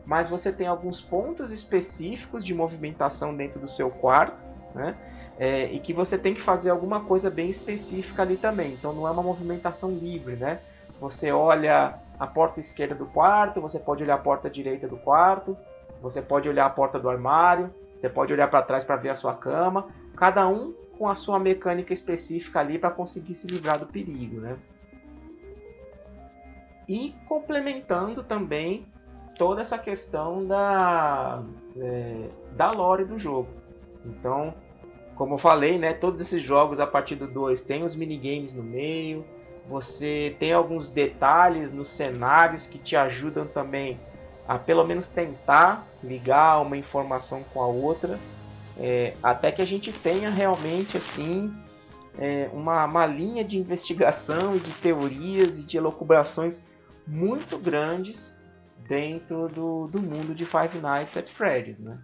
mas você tem alguns pontos específicos de movimentação dentro do seu quarto né? É, e que você tem que fazer alguma coisa bem específica ali também. Então não é uma movimentação livre, né? Você olha a porta esquerda do quarto, você pode olhar a porta direita do quarto, você pode olhar a porta do armário, você pode olhar para trás para ver a sua cama, cada um com a sua mecânica específica ali para conseguir se livrar do perigo, né? E complementando também toda essa questão da, é, da lore do jogo. Então, como eu falei, né, todos esses jogos a partir do 2 tem os minigames no meio, você tem alguns detalhes nos cenários que te ajudam também a pelo menos tentar ligar uma informação com a outra, é, até que a gente tenha realmente assim é, uma, uma linha de investigação e de teorias e de elucubrações muito grandes dentro do, do mundo de Five Nights at Freddy's, né?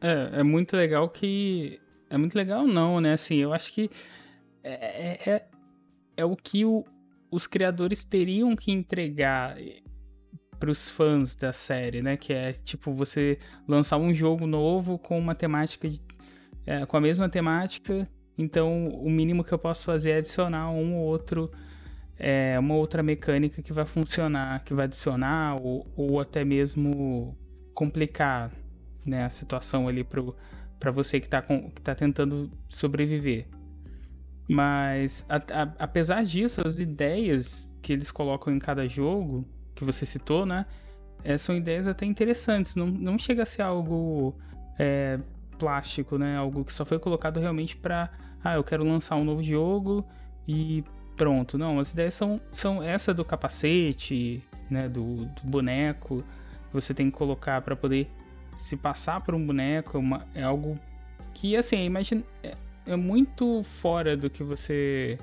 É, é muito legal que é muito legal, não, né? Assim, eu acho que é, é, é, é o que o, os criadores teriam que entregar para os fãs da série, né? Que é tipo você lançar um jogo novo com uma temática de, é, com a mesma temática. Então, o mínimo que eu posso fazer é adicionar um ou outro, é, uma outra mecânica que vai funcionar, que vai adicionar ou, ou até mesmo complicar né, a situação ali pro para você que está que tá tentando sobreviver. Mas a, a, apesar disso, as ideias que eles colocam em cada jogo, que você citou, né? É, são ideias até interessantes. Não, não chega a ser algo é, plástico, né? Algo que só foi colocado realmente para ah, eu quero lançar um novo jogo e pronto. Não, as ideias são, são essa do capacete, né? Do, do boneco. Que você tem que colocar para poder se passar por um boneco é, uma, é algo que, assim, imagina, é, é, muito fora do que você.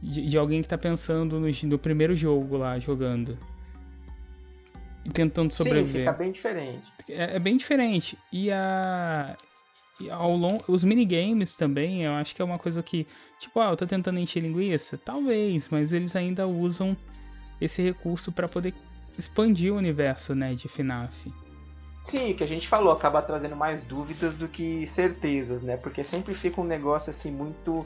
De, de alguém que tá pensando no, no, primeiro jogo lá, jogando. E tentando sobreviver. Sim, fica bem diferente. É, é bem diferente. E a. E ao longo, os minigames também, eu acho que é uma coisa que. Tipo, ah, eu tô tentando encher linguiça? Talvez, mas eles ainda usam esse recurso para poder expandir o universo, né, de FNAF. Sim, o que a gente falou, acaba trazendo mais dúvidas do que certezas, né? Porque sempre fica um negócio assim muito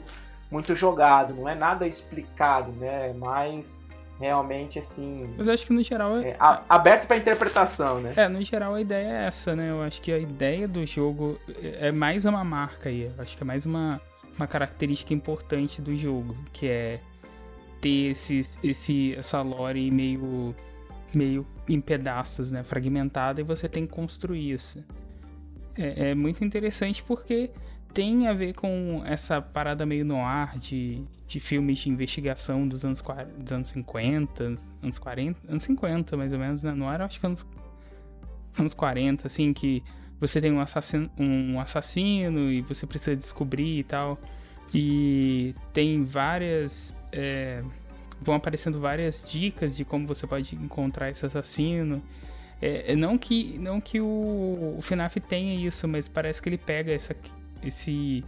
muito jogado, não é nada explicado, né? É mais realmente assim. Mas acho que no geral é, aberto para interpretação, né? É, no geral a ideia é essa, né? Eu acho que a ideia do jogo é mais uma marca aí. Eu acho que é mais uma, uma característica importante do jogo, que é ter esses, esse, essa lore meio, meio em pedaços, né? Fragmentada e você tem que construir isso. É, é muito interessante porque tem a ver com essa parada meio no ar de, de filmes de investigação dos anos, dos anos 50, anos 40, anos 50 mais ou menos, né? No ar acho que anos, anos 40, assim, que você tem um assassino, um assassino e você precisa descobrir e tal. E tem várias. É, vão aparecendo várias dicas de como você pode encontrar esse assassino. É, não que, não que o, o FNAF tenha isso, mas parece que ele pega essa esse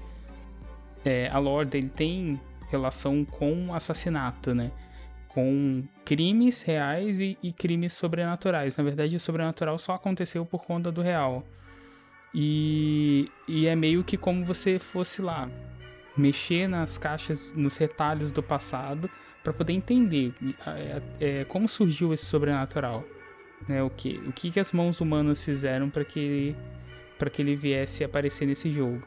é, a lore dele tem relação com assassinato, né? Com crimes reais e, e, crimes sobrenaturais. Na verdade, o sobrenatural só aconteceu por conta do real. E, e é meio que como você fosse lá mexer nas caixas, nos retalhos do passado para poder entender é, é, como surgiu esse sobrenatural, né? O que, o que, que as mãos humanas fizeram para que para que ele viesse aparecer nesse jogo.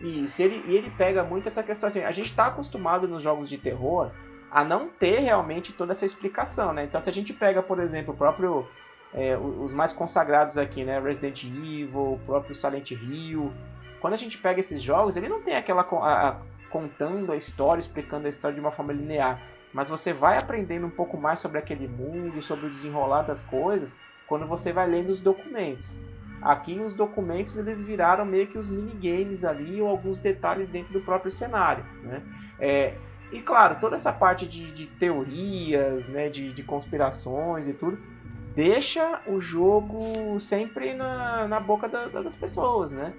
Isso, e ele, e ele pega muito essa questão assim, a gente está acostumado nos jogos de terror a não ter realmente toda essa explicação, né? Então se a gente pega, por exemplo, o próprio é, os mais consagrados aqui, né? Resident Evil, o próprio Silent Hill. Quando a gente pega esses jogos, ele não tem aquela a, a, contando a história, explicando a história de uma forma linear, mas você vai aprendendo um pouco mais sobre aquele mundo, sobre o desenrolar das coisas, quando você vai lendo os documentos. Aqui os documentos eles viraram meio que os minigames ali ou alguns detalhes dentro do próprio cenário. Né? É, e claro, toda essa parte de, de teorias, né, de, de, conspirações e tudo, deixa o jogo sempre na, na boca da, das pessoas, né?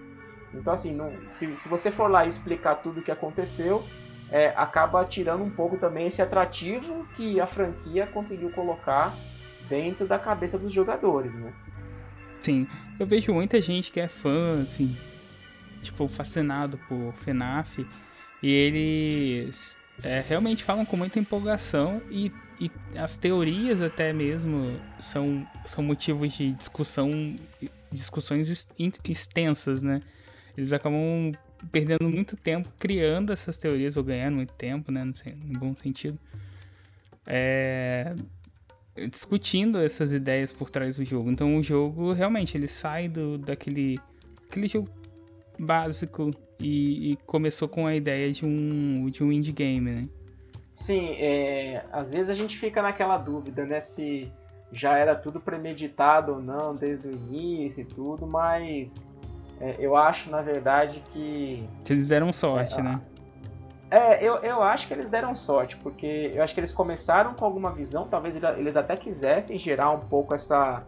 Então assim, não, se, se você for lá explicar tudo o que aconteceu, é, acaba tirando um pouco também esse atrativo que a franquia conseguiu colocar dentro da cabeça dos jogadores, né? Sim, eu vejo muita gente que é fã, assim, tipo, fascinado por FNAF, e eles é, realmente falam com muita empolgação e, e, as teorias até mesmo são, são motivos de discussão, discussões extensas, né? Eles acabam perdendo muito tempo criando essas teorias, ou ganhando muito tempo, né? No bom sentido. É, discutindo essas ideias por trás do jogo. Então o jogo realmente ele sai do daquele aquele jogo básico e, e começou com a ideia de um de um indie game, né? Sim, é, às vezes a gente fica naquela dúvida, né, se já era tudo premeditado ou não desde o início e tudo, mas é, eu acho na verdade que eles deram sorte, é, né? É, eu, eu acho que eles deram sorte, porque eu acho que eles começaram com alguma visão, talvez eles até quisessem gerar um pouco essa,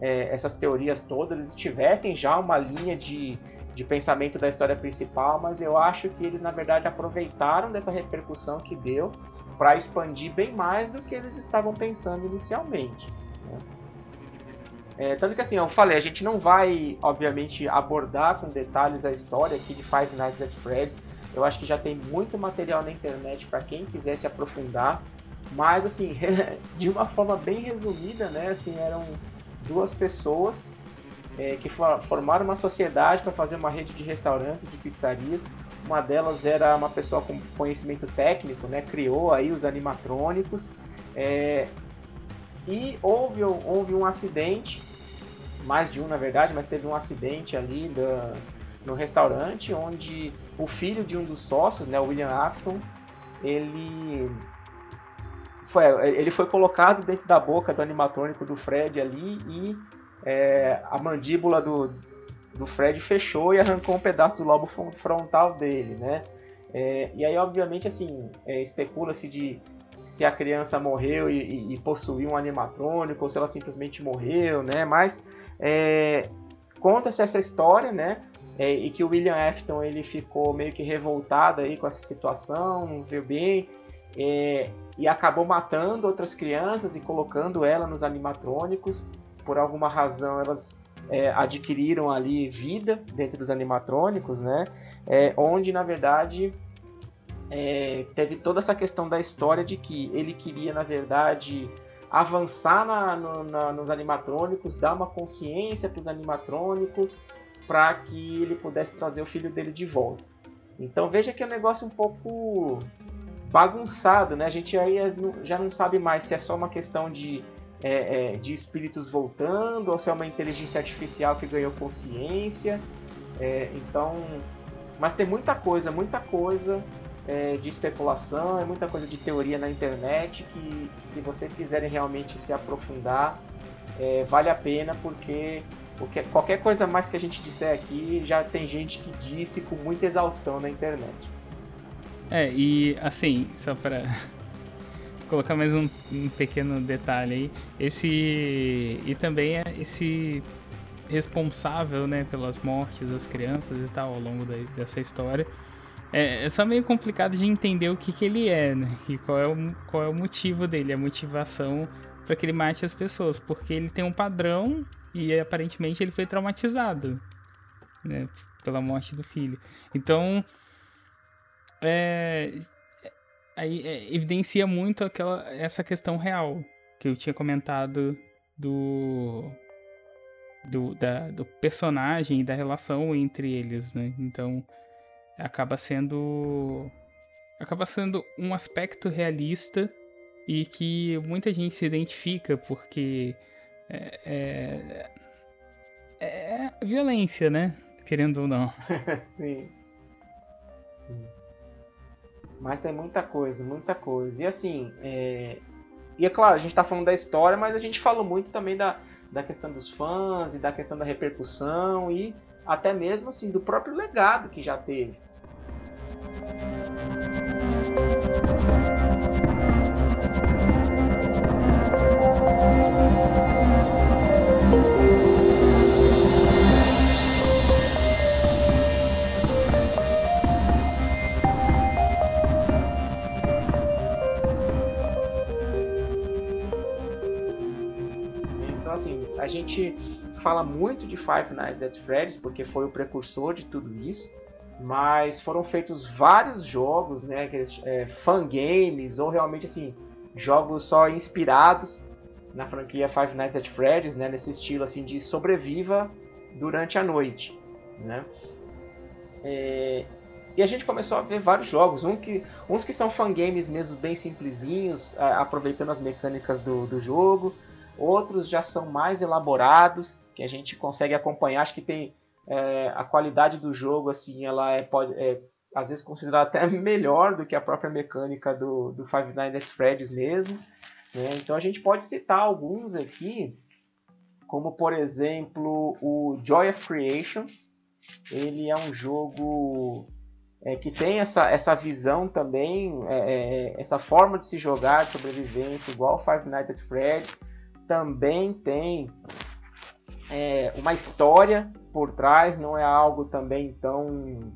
é, essas teorias todas, eles tivessem já uma linha de, de pensamento da história principal, mas eu acho que eles na verdade aproveitaram dessa repercussão que deu para expandir bem mais do que eles estavam pensando inicialmente. Né? É, tanto que assim, eu falei, a gente não vai, obviamente, abordar com detalhes a história aqui de Five Nights at Freddy's, eu acho que já tem muito material na internet para quem quiser se aprofundar. Mas assim, de uma forma bem resumida, né? Assim, eram duas pessoas é, que formaram uma sociedade para fazer uma rede de restaurantes, de pizzarias. Uma delas era uma pessoa com conhecimento técnico, né? Criou aí os animatrônicos. É, e houve, houve um acidente, mais de um na verdade, mas teve um acidente ali da, no restaurante onde o filho de um dos sócios, né, William Afton, ele foi, ele foi colocado dentro da boca do animatrônico do Fred ali e é, a mandíbula do, do Fred fechou e arrancou um pedaço do lobo frontal dele, né? É, e aí, obviamente, assim, é, especula-se de se a criança morreu e, e, e, possuiu um animatrônico ou se ela simplesmente morreu, né? Mas é, conta-se essa história, né? é, e que o William Afton ele ficou meio que revoltado aí com essa situação, não viu bem, é, e acabou matando outras crianças e colocando ela nos animatrônicos. Por alguma razão elas é, adquiriram ali vida dentro dos animatrônicos, né? É, onde na verdade é, teve toda essa questão da história de que ele queria, na verdade, avançar na, no, na, nos animatrônicos, dar uma consciência para os animatrônicos, para que ele pudesse trazer o filho dele de volta. Então veja que é um negócio um pouco bagunçado, né? A gente aí é, já não sabe mais se é só uma questão de, é, é, de espíritos voltando ou se é uma inteligência artificial que ganhou consciência. É, então, mas tem muita coisa, muita coisa é, de especulação, é muita coisa de teoria na internet que, se vocês quiserem realmente se aprofundar, é, vale a pena porque porque qualquer coisa mais que a gente disser aqui já tem gente que disse com muita exaustão na internet. É, e assim, só para colocar mais um, um, pequeno detalhe aí, esse. E também é esse responsável, né, pelas mortes das crianças e tal ao longo da, dessa história. É, é, só meio complicado de entender o que, que ele é, né? E qual é o, qual é o motivo dele, a motivação para que ele mate as pessoas. Porque ele tem um padrão e aparentemente ele foi traumatizado, né? Pela morte do filho. Então, é, aí é, evidencia muito aquela essa questão real que eu tinha comentado do do, da, do personagem da relação entre eles, né? Então acaba sendo acaba sendo um aspecto realista e que muita gente se identifica porque é, é, é violência, né? Querendo ou não. Sim. Mas tem muita coisa, muita coisa. E assim, é... e é claro, a gente está falando da história, mas a gente falou muito também da, da questão dos fãs e da questão da repercussão e até mesmo assim do próprio legado que já teve. assim, gente fala muito de Five Nights at Freddy's porque foi o precursor de tudo isso, mas foram feitos vários jogos, né, é, fan games ou realmente assim jogos só inspirados na franquia Five Nights at Freddy's, né, nesse estilo assim de sobreviva durante a noite, né? É, e a gente começou a ver vários jogos, um que, uns que são fangames mesmo bem simplesinhos, aproveitando as mecânicas do, do jogo, Outros já são mais elaborados, que a gente consegue acompanhar. Acho que tem é, a qualidade do jogo, assim, ela é, pode, é às vezes considerada até melhor do que a própria mecânica do, do Five Nights at Freddy's mesmo. Né? Então a gente pode citar alguns aqui, como por exemplo o Joy of Creation. Ele é um jogo é, que tem essa, essa visão também, é, é, essa forma de se jogar de sobrevivência, igual Five Nights at Freddy's também tem é, uma história por trás, não é algo também tão,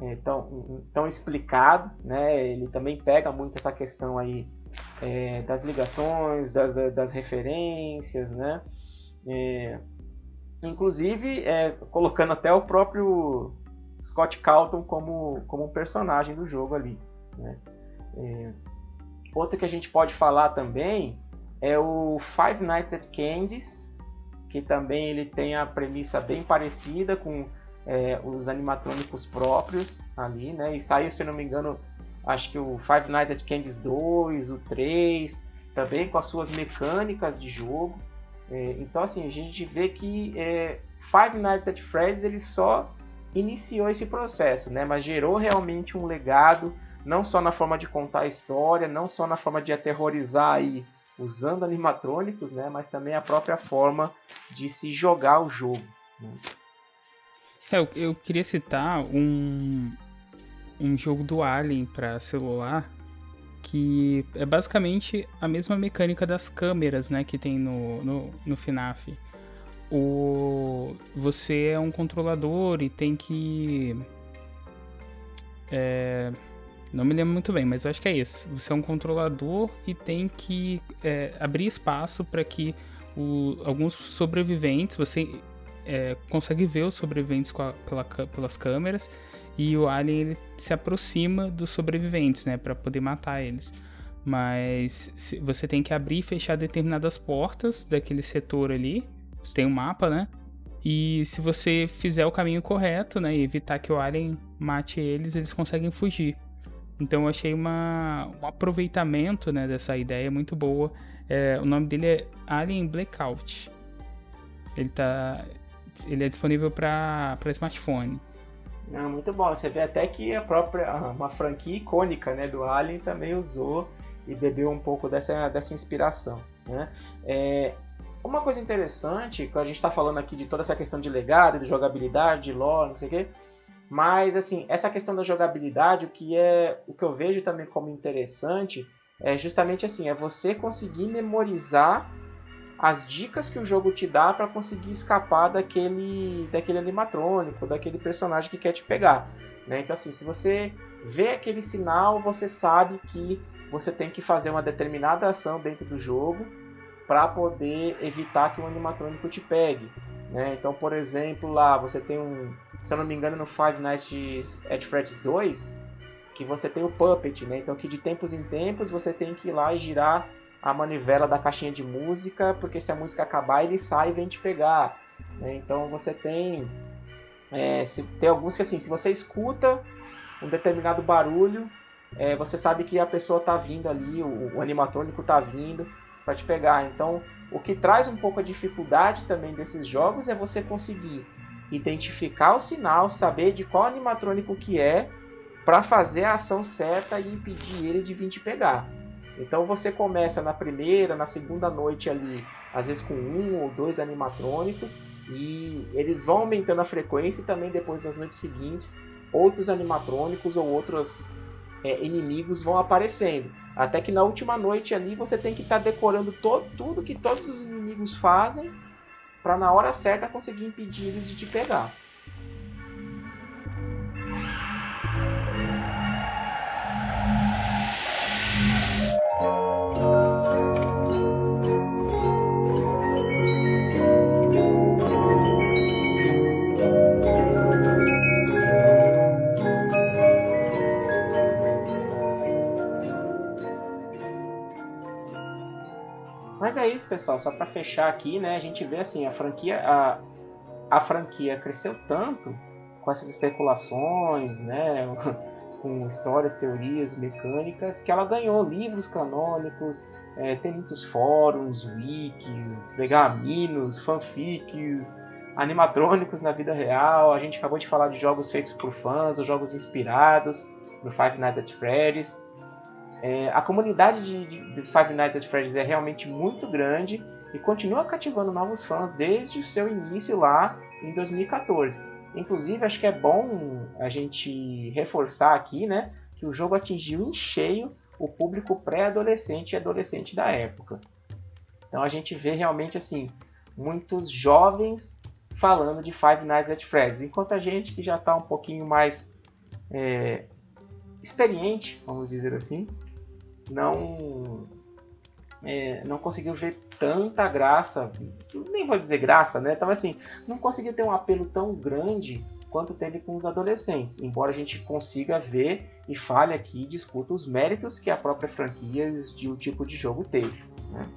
é, tão, tão explicado, né? Ele também pega muito essa questão aí é, das ligações, das, das referências, né? É, inclusive é, colocando até o próprio Scott Calton como, como personagem do jogo ali. Né? É, outro que a gente pode falar também é o Five Nights at Candy's, que também ele tem a premissa bem parecida com é, os animatrônicos próprios ali, né? E saiu, se não me engano, acho que o Five Nights at Candy's 2, o 3, também com as suas mecânicas de jogo. É, então, assim, a gente vê que é, Five Nights at Freddy's ele só iniciou esse processo, né? Mas gerou realmente um legado, não só na forma de contar a história, não só na forma de aterrorizar aí usando animatrônicos, né, mas também a própria forma de se jogar o jogo. Né? É, eu, eu, queria citar um, um jogo do Alien para celular que é basicamente a mesma mecânica das câmeras, né, que tem no, no, no FNAF. O, você é um controlador e tem que é, não me lembro muito bem, mas eu acho que é isso. Você é um controlador e tem que é, abrir espaço para que o, alguns sobreviventes, você é, consegue ver os sobreviventes a, pela, pelas câmeras, e o alien ele se aproxima dos sobreviventes, né, para poder matar eles. Mas você tem que abrir e fechar determinadas portas daquele setor ali. Você tem um mapa, né? E se você fizer o caminho correto, né, e evitar que o alien mate eles, eles conseguem fugir. Então eu achei uma, um aproveitamento né, dessa ideia muito boa. É, o nome dele é Alien Blackout. Ele, tá, ele é disponível para smartphone. Ah, muito bom. Você vê até que a própria uma franquia icônica né, do Alien também usou e bebeu um pouco dessa, dessa inspiração. Né? É, uma coisa interessante, que a gente está falando aqui de toda essa questão de legado, de jogabilidade, de lore, não sei o quê, mas assim, essa questão da jogabilidade, o que é o que eu vejo também como interessante é justamente assim, é você conseguir memorizar as dicas que o jogo te dá para conseguir escapar daquele daquele animatrônico, daquele personagem que quer te pegar. Né? Então assim, se você vê aquele sinal, você sabe que você tem que fazer uma determinada ação dentro do jogo para poder evitar que o animatrônico te pegue. Né? Então, por exemplo, lá você tem um, se eu não me engano, no Five Nights at Freddy's 2, que você tem o Puppet, né? Então, que de tempos em tempos você tem que ir lá e girar a manivela da caixinha de música, porque se a música acabar, ele sai e vem te pegar. Né? Então, você tem, é, se, tem alguns que assim, se você escuta um determinado barulho, é, você sabe que a pessoa está vindo ali, o, o animatrônico está vindo para te pegar. Então, o que traz um pouco a dificuldade também desses jogos é você conseguir identificar o sinal, saber de qual animatrônico que é, para fazer a ação certa e impedir ele de vir te pegar. Então você começa na primeira, na segunda noite ali, às vezes com um ou dois animatrônicos, e eles vão aumentando a frequência e também depois nas noites seguintes outros animatrônicos ou outros é, inimigos vão aparecendo. Até que na última noite ali você tem que estar tá decorando to tudo que todos os inimigos fazem para na hora certa conseguir impedir eles de te pegar. Pessoal. Só para fechar aqui, né? A gente vê assim a franquia, a, a franquia cresceu tanto com essas especulações, né? com histórias, teorias, mecânicas, que ela ganhou livros canônicos, é, tem muitos fóruns, wikis, pergaminos, fanfics, animatrônicos na vida real. A gente acabou de falar de jogos feitos por fãs, ou jogos inspirados no Five Nights at Freddy's. É, a comunidade de, de, Five Nights at Freddy's é realmente muito grande e continua cativando novos fãs desde o seu início lá em 2014. Inclusive, acho que é bom a gente reforçar aqui, né, que o jogo atingiu em cheio o público pré-adolescente e adolescente da época. Então a gente vê realmente assim muitos jovens falando de Five Nights at Freddy's, enquanto a gente que já está um pouquinho mais é, experiente, vamos dizer assim, não é, não conseguiu ver tanta graça, nem vou dizer graça, né? Tava assim, não conseguiu ter um apelo tão grande quanto teve com os adolescentes, embora a gente consiga ver e fale aqui e discuta os méritos que a própria franquia e o tipo de jogo teve. Né?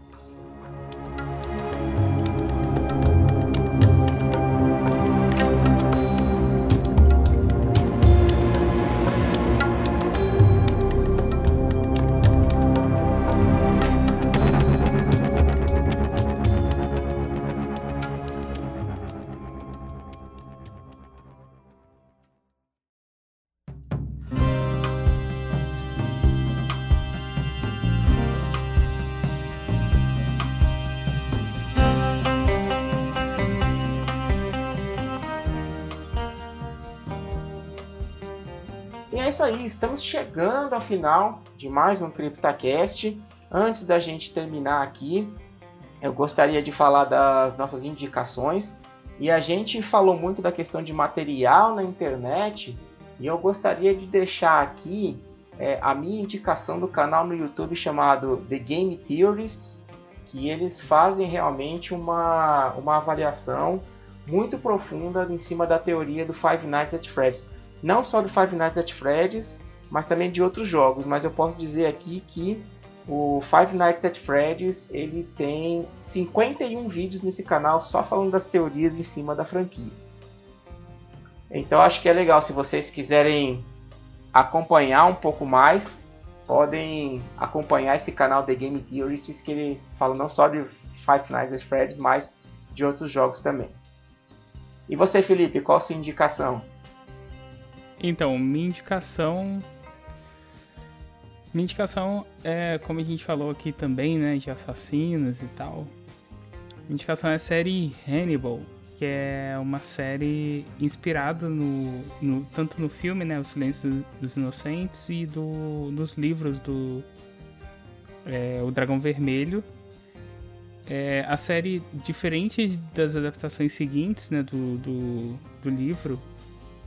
Isso aí, estamos chegando ao final de mais um CryptaCast. Antes da gente terminar aqui, eu gostaria de falar das nossas indicações. E a gente falou muito da questão de material na internet, e eu gostaria de deixar aqui é, a minha indicação do canal no YouTube chamado The Game Theorists, que eles fazem realmente uma, uma avaliação muito profunda em cima da teoria do Five Nights at Freddy's não só do Five Nights at Freddy's, mas também de outros jogos. Mas eu posso dizer aqui que o Five Nights at Freddy's ele tem 51 vídeos nesse canal só falando das teorias em cima da franquia. Então acho que é legal se vocês quiserem acompanhar um pouco mais, podem acompanhar esse canal The Game Theorists que ele fala não só de Five Nights at Freddy's, mas de outros jogos também. E você, Felipe, qual a sua indicação? Então, minha indicação. Minha indicação é, como a gente falou aqui também, né, de assassinos e tal. Minha indicação é a série Hannibal, que é uma série inspirada no, no tanto no filme, né, O Silêncio dos Inocentes e do, nos livros do é, O Dragão Vermelho. É, a série, diferente das adaptações seguintes, né, do, do, do livro,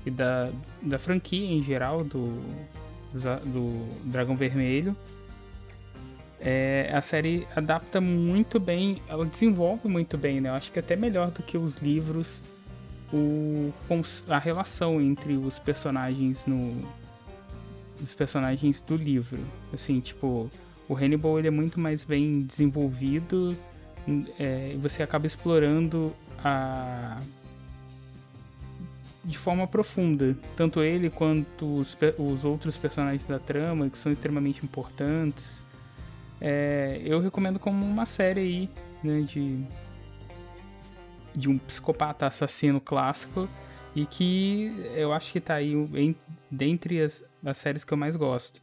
e da, da franquia em geral do, do Dragão Vermelho. É, a série adapta muito bem, ela desenvolve muito bem, né? Eu acho que até melhor do que os livros, o, a relação entre os personagens no os personagens do livro. Assim, tipo, o Hannibal ele é muito mais bem desenvolvido, é, você acaba explorando a de forma profunda. Tanto ele quanto os, os outros personagens da trama, que são extremamente importantes. É, eu recomendo como uma série aí, né, de, de um psicopata assassino clássico e que eu acho que tá aí em, dentre as, as séries que eu mais gosto.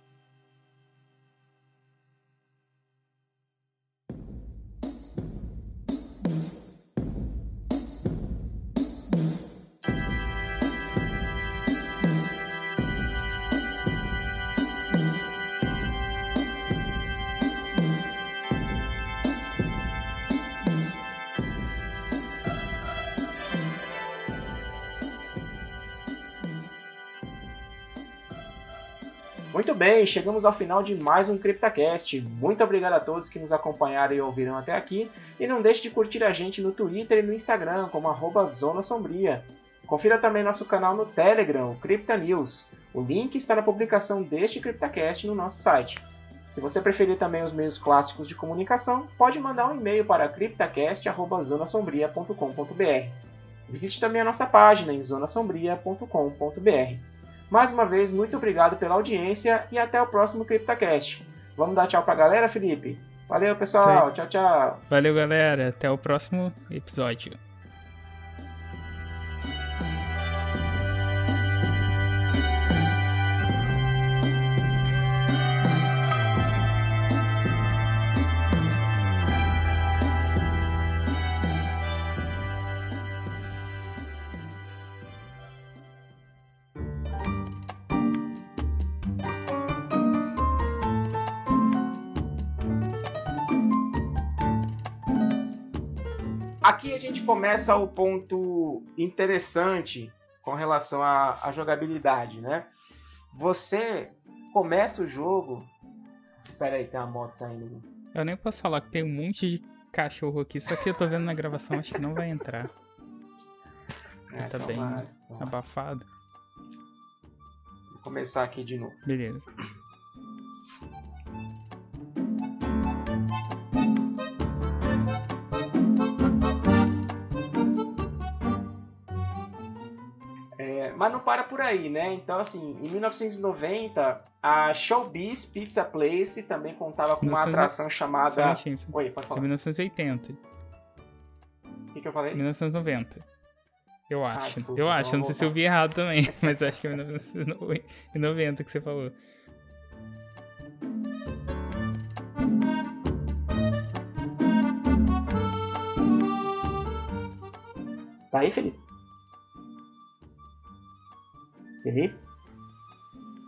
Bem, chegamos ao final de mais um CryptaCast. Muito obrigado a todos que nos acompanharam e ouviram até aqui. E não deixe de curtir a gente no Twitter e no Instagram, como arroba Zona Sombria. Confira também nosso canal no Telegram, o Crypta News. O link está na publicação deste CryptaCast no nosso site. Se você preferir também os meios clássicos de comunicação, pode mandar um e-mail para cryptacast.zonasombria.com.br. Visite também a nossa página em zonasombria.com.br. Mais uma vez, muito obrigado pela audiência e até o próximo CryptoCast. Vamos dar tchau pra galera, Felipe? Valeu, pessoal. Tchau, tchau. Valeu, galera. Até o próximo episódio. Aqui a gente começa o ponto interessante com relação à, à jogabilidade, né? Você começa o jogo. Pera aí, tem uma moto saindo. Eu nem posso falar que tem um monte de cachorro aqui, só que eu tô vendo na gravação, acho que não vai entrar. É, tá então bem vai, então abafado. Vou começar aqui de novo. Beleza. Mas não para por aí, né? Então, assim, em 1990, a Showbiz Pizza Place também contava com uma 1900 atração chamada. Oi, pode É falar. 1980. O que, que eu falei? 1990. Eu acho. desculpa, eu então acho. Eu não sei se eu vi errado também, mas acho que é 1990 que você falou. Tá aí, Felipe? Felipe?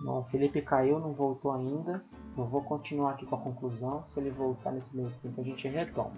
Bom, o Felipe caiu, não voltou ainda. Eu vou continuar aqui com a conclusão. Se ele voltar nesse meio tempo, a gente retoma.